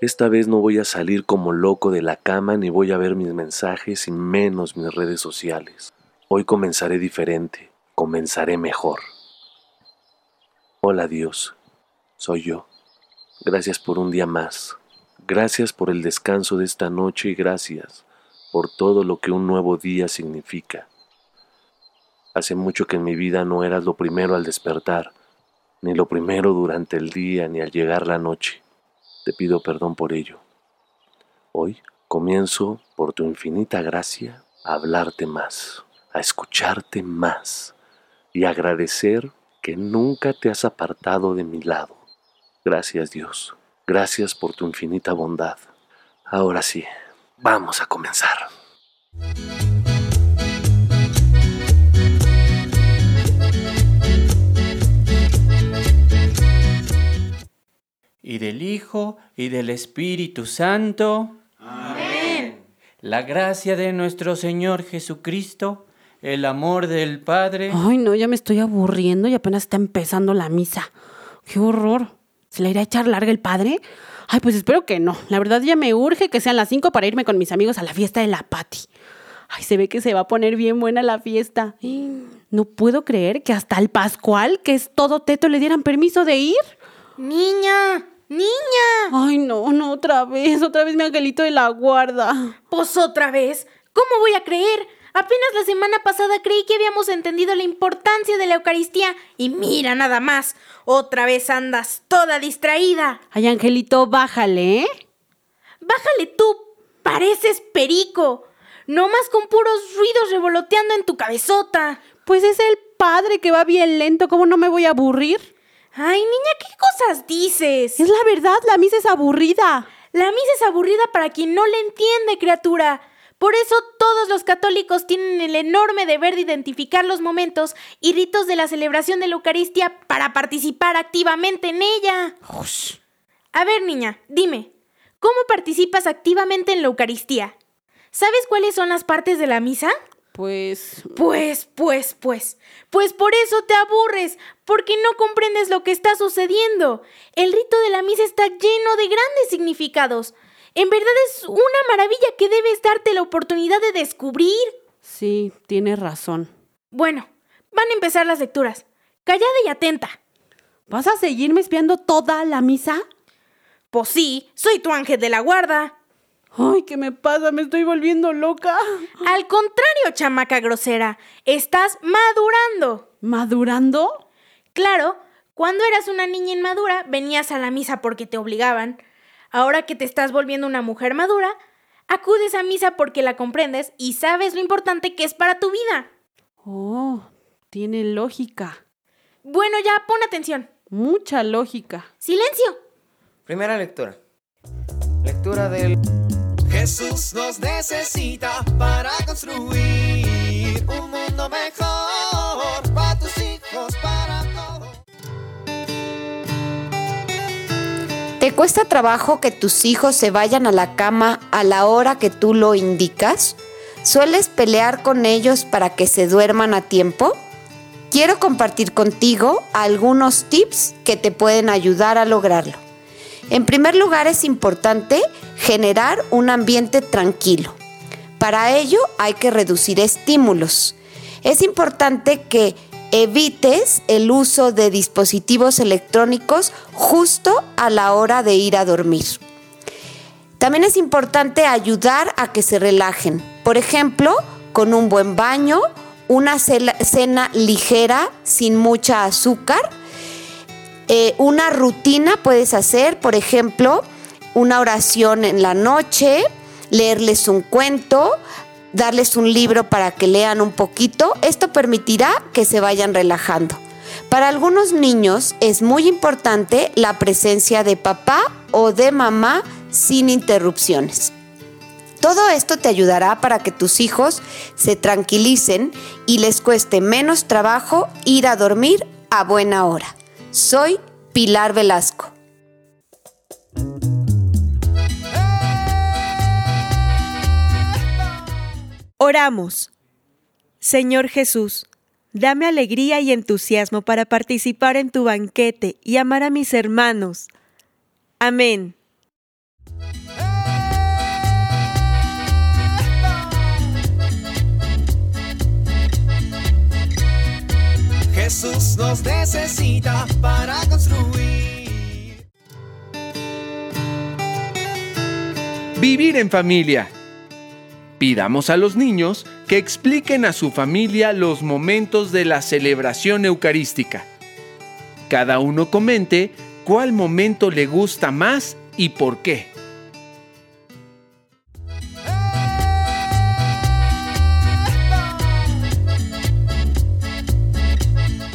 Esta vez no voy a salir como loco de la cama ni voy a ver mis mensajes y menos mis redes sociales. Hoy comenzaré diferente, comenzaré mejor. Hola Dios, soy yo. Gracias por un día más. Gracias por el descanso de esta noche y gracias por todo lo que un nuevo día significa. Hace mucho que en mi vida no eras lo primero al despertar, ni lo primero durante el día, ni al llegar la noche. Te pido perdón por ello. Hoy comienzo, por tu infinita gracia, a hablarte más, a escucharte más y agradecer que nunca te has apartado de mi lado. Gracias Dios, gracias por tu infinita bondad. Ahora sí, vamos a comenzar. Y del Hijo y del Espíritu Santo. Amén. La gracia de nuestro Señor Jesucristo, el amor del Padre. Ay, no, ya me estoy aburriendo y apenas está empezando la misa. ¡Qué horror! ¿Se la irá a echar larga el padre? Ay, pues espero que no. La verdad ya me urge que sean las cinco para irme con mis amigos a la fiesta de la Patti. Ay, se ve que se va a poner bien buena la fiesta. No puedo creer que hasta el Pascual, que es todo teto, le dieran permiso de ir. Niña, niña. Ay, no, no, otra vez, otra vez mi angelito de la guarda. Pues otra vez. ¿Cómo voy a creer? Apenas la semana pasada creí que habíamos entendido la importancia de la Eucaristía y mira nada más. Otra vez andas toda distraída. Ay, Angelito, bájale, ¿eh? Bájale tú. Pareces perico. No más con puros ruidos revoloteando en tu cabezota. Pues es el padre que va bien lento, ¿cómo no me voy a aburrir? Ay, niña, ¿qué cosas dices? Es la verdad, la misa es aburrida. La misa es aburrida para quien no le entiende, criatura. Por eso todos los católicos tienen el enorme deber de identificar los momentos y ritos de la celebración de la Eucaristía para participar activamente en ella. A ver, niña, dime, ¿cómo participas activamente en la Eucaristía? ¿Sabes cuáles son las partes de la misa? Pues... Pues, pues, pues. Pues por eso te aburres, porque no comprendes lo que está sucediendo. El rito de la misa está lleno de grandes significados. En verdad es una maravilla que debes darte la oportunidad de descubrir. Sí, tienes razón. Bueno, van a empezar las lecturas. Callada y atenta. ¿Vas a seguirme espiando toda la misa? Pues sí, soy tu ángel de la guarda. Ay, ¿qué me pasa? Me estoy volviendo loca. Al contrario, chamaca grosera, estás madurando. ¿Madurando? Claro, cuando eras una niña inmadura, venías a la misa porque te obligaban. Ahora que te estás volviendo una mujer madura, acudes a misa porque la comprendes y sabes lo importante que es para tu vida. Oh, tiene lógica. Bueno, ya pon atención. Mucha lógica. Silencio. Primera lectura. Lectura del... Jesús nos necesita para construir un mundo mejor para tus hijos, para todos. ¿Te cuesta trabajo que tus hijos se vayan a la cama a la hora que tú lo indicas? ¿Sueles pelear con ellos para que se duerman a tiempo? Quiero compartir contigo algunos tips que te pueden ayudar a lograrlo. En primer lugar es importante generar un ambiente tranquilo. Para ello hay que reducir estímulos. Es importante que evites el uso de dispositivos electrónicos justo a la hora de ir a dormir. También es importante ayudar a que se relajen. Por ejemplo, con un buen baño, una cena ligera sin mucha azúcar. Eh, una rutina puedes hacer, por ejemplo, una oración en la noche, leerles un cuento, darles un libro para que lean un poquito. Esto permitirá que se vayan relajando. Para algunos niños es muy importante la presencia de papá o de mamá sin interrupciones. Todo esto te ayudará para que tus hijos se tranquilicen y les cueste menos trabajo ir a dormir a buena hora. Soy Pilar Velasco. Oramos. Señor Jesús, dame alegría y entusiasmo para participar en tu banquete y amar a mis hermanos. Amén. Necesita para construir. Vivir en familia. Pidamos a los niños que expliquen a su familia los momentos de la celebración eucarística. Cada uno comente cuál momento le gusta más y por qué.